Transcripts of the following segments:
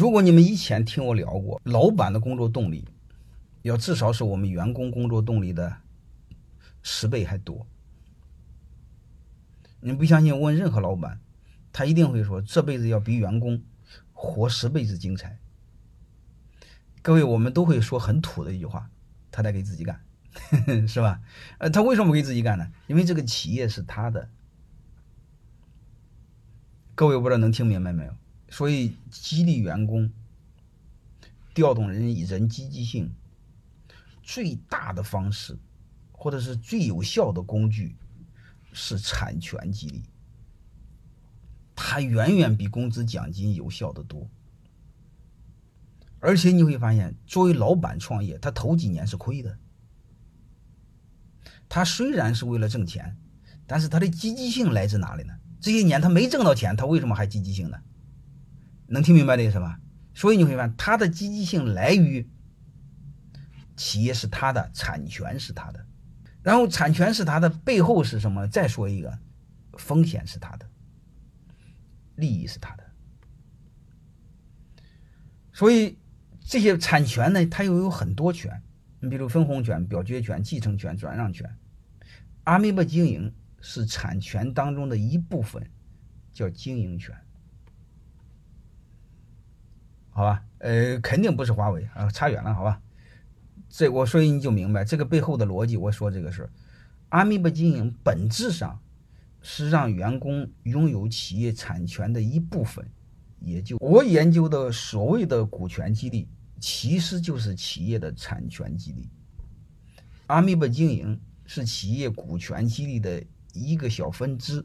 如果你们以前听我聊过，老板的工作动力要至少是我们员工工作动力的十倍还多。你不相信？问任何老板，他一定会说这辈子要比员工活十辈子精彩。各位，我们都会说很土的一句话：他在给自己干，是吧？呃，他为什么不给自己干呢？因为这个企业是他的。各位，不知道能听明白没有？所以，激励员工、调动人人积极性最大的方式，或者是最有效的工具，是产权激励。它远远比工资奖金有效的多。而且你会发现，作为老板创业，他头几年是亏的。他虽然是为了挣钱，但是他的积极性来自哪里呢？这些年他没挣到钱，他为什么还积极性呢？能听明白这意思吧？所以你会发现，他的积极性来于企业是他的，产权是他的，然后产权是他的背后是什么？再说一个，风险是他的，利益是他的。所以这些产权呢，它又有很多权，你比如分红权、表决权、继承权、转让权。阿米巴经营是产权当中的一部分，叫经营权。好吧，呃，肯定不是华为啊，差远了，好吧。这我所以你就明白这个背后的逻辑。我说这个事阿米巴经营本质上是让员工拥有企业产权的一部分，也就我研究的所谓的股权激励，其实就是企业的产权激励。阿米巴经营是企业股权激励的一个小分支，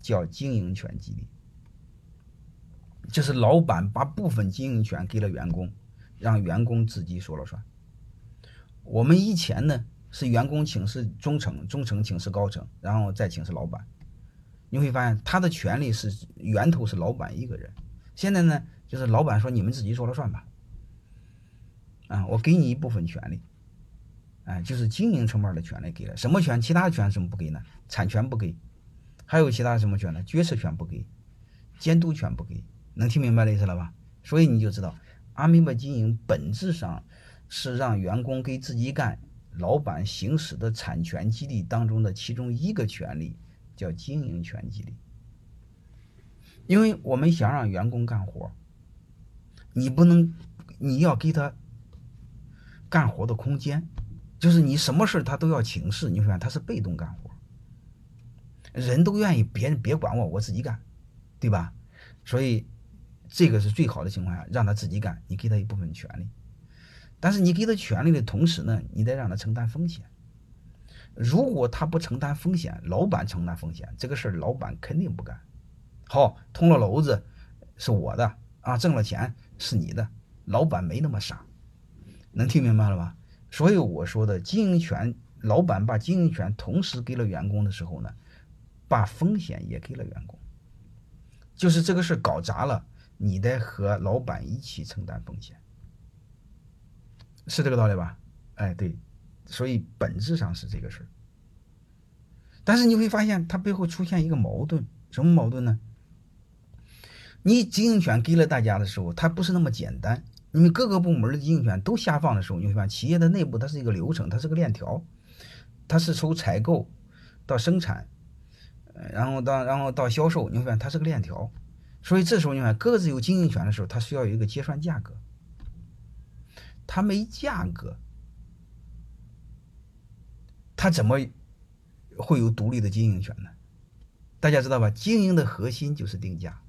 叫经营权激励。就是老板把部分经营权给了员工，让员工自己说了算。我们以前呢是员工请示中层，中层请示高层，然后再请示老板。你会发现他的权利是源头是老板一个人。现在呢就是老板说你们自己说了算吧。啊，我给你一部分权利，哎，就是经营层面的权利给了。什么权？其他权什么不给呢？产权不给，还有其他什么权呢？决策权不给，监督权不给。能听明白的意思了吧？所以你就知道，阿米巴经营本质上是让员工给自己干，老板行使的产权激励当中的其中一个权利，叫经营权激励。因为我们想让员工干活，你不能，你要给他干活的空间，就是你什么事他都要请示，你发现他是被动干活，人都愿意别人别管我，我自己干，对吧？所以。这个是最好的情况下，让他自己干，你给他一部分权利，但是你给他权利的同时呢，你得让他承担风险。如果他不承担风险，老板承担风险，这个事儿老板肯定不干。好，通了娄子是我的啊，挣了钱是你的，老板没那么傻，能听明白了吧？所以我说的经营权，老板把经营权同时给了员工的时候呢，把风险也给了员工，就是这个事搞砸了。你得和老板一起承担风险，是这个道理吧？哎，对，所以本质上是这个事儿。但是你会发现，它背后出现一个矛盾，什么矛盾呢？你经营权给了大家的时候，它不是那么简单。因为各个部门的经营权都下放的时候，你会发现企业的内部它是一个流程，它是个链条，它是从采购到生产，然后到然后到销售，你会发现它是个链条。所以这时候你看，各自有经营权的时候，他需要有一个结算价格。他没价格，他怎么会有独立的经营权呢？大家知道吧？经营的核心就是定价。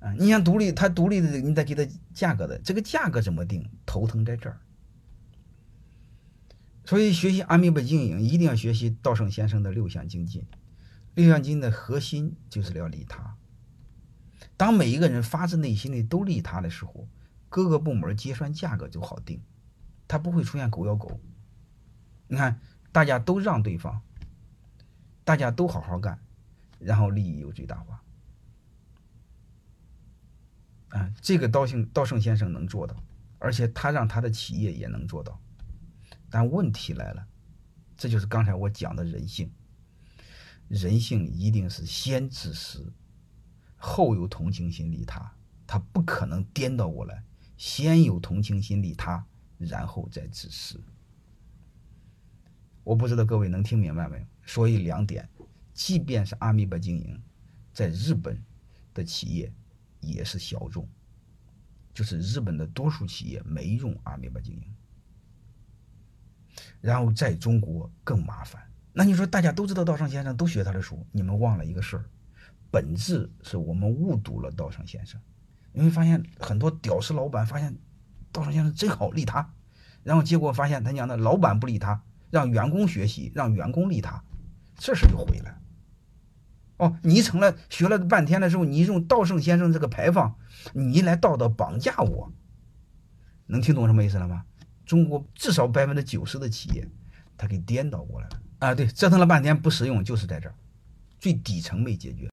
啊，你想独立，他独立的，你得给他价格的，这个价格怎么定？头疼在这儿。所以学习阿米巴经营，一定要学习稻盛先生的六项精进。六项金的核心就是要利他。当每一个人发自内心的都利他的时候，各个部门结算价格就好定，它不会出现狗咬狗。你看，大家都让对方，大家都好好干，然后利益又最大化。啊，这个道兴道盛先生能做到，而且他让他的企业也能做到。但问题来了，这就是刚才我讲的人性。人性一定是先自私，后有同情心利他，他不可能颠倒过来，先有同情心利他，然后再自私。我不知道各位能听明白没有？所以两点，即便是阿米巴经营，在日本的企业也是小众，就是日本的多数企业没用阿米巴经营。然后在中国更麻烦。那你说大家都知道道上先生，都学他的书，你们忘了一个事儿，本质是我们误读了道上先生。你会发现很多屌丝老板发现道上先生真好利他，然后结果发现他讲的老板不利他。让员工学习，让员工利他，这事就毁了。哦，你成了学了半天的时候，你用道圣先生这个牌坊，你来道德绑架我，能听懂什么意思了吗？中国至少百分之九十的企业，他给颠倒过来了啊！对，折腾了半天不实用，就是在这儿，最底层没解决。